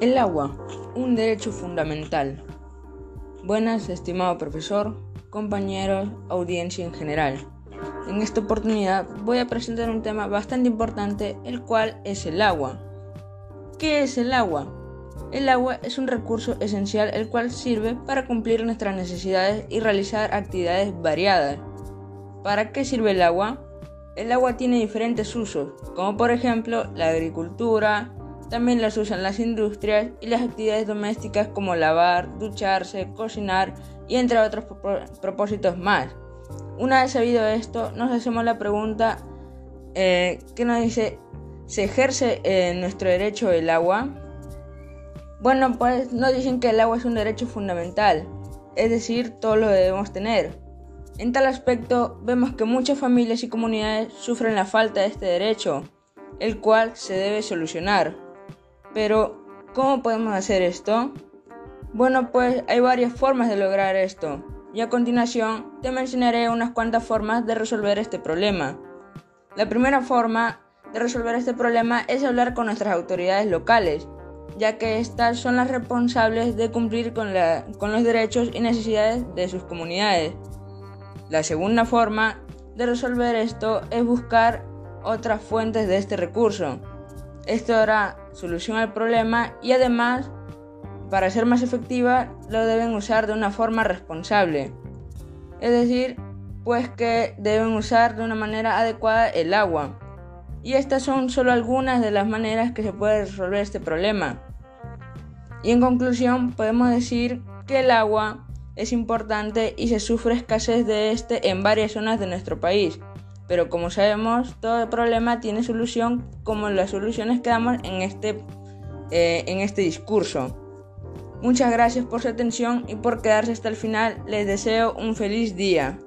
El agua, un derecho fundamental. Buenas, estimado profesor, compañeros, audiencia en general. En esta oportunidad voy a presentar un tema bastante importante, el cual es el agua. ¿Qué es el agua? El agua es un recurso esencial el cual sirve para cumplir nuestras necesidades y realizar actividades variadas. ¿Para qué sirve el agua? El agua tiene diferentes usos, como por ejemplo la agricultura, también las usan las industrias y las actividades domésticas como lavar, ducharse, cocinar y entre otros propósitos más. Una vez sabido esto, nos hacemos la pregunta, eh, ¿qué nos dice? ¿Se ejerce eh, nuestro derecho el agua? Bueno, pues nos dicen que el agua es un derecho fundamental, es decir, todo lo debemos tener. En tal aspecto, vemos que muchas familias y comunidades sufren la falta de este derecho, el cual se debe solucionar. Pero, ¿cómo podemos hacer esto? Bueno, pues hay varias formas de lograr esto, y a continuación te mencionaré unas cuantas formas de resolver este problema. La primera forma de resolver este problema es hablar con nuestras autoridades locales, ya que estas son las responsables de cumplir con, los derechos y necesidades de sus comunidades. La segunda forma de resolver esto es buscar otras fuentes de este recurso, esto dará solución al problema y además, para ser más efectiva, lo deben usar de una forma responsable. Es decir, pues que deben usar de una manera adecuada el agua. Y estas son solo algunas de las maneras que se puede resolver este problema. Y en conclusión, podemos decir que el agua es importante y se sufre escasez de este en varias zonas de nuestro país pero como sabemos, todo problema tiene solución como las soluciones que damos en este, eh, en este discurso. Muchas gracias por su atención y por quedarse hasta el final. Les deseo un feliz día.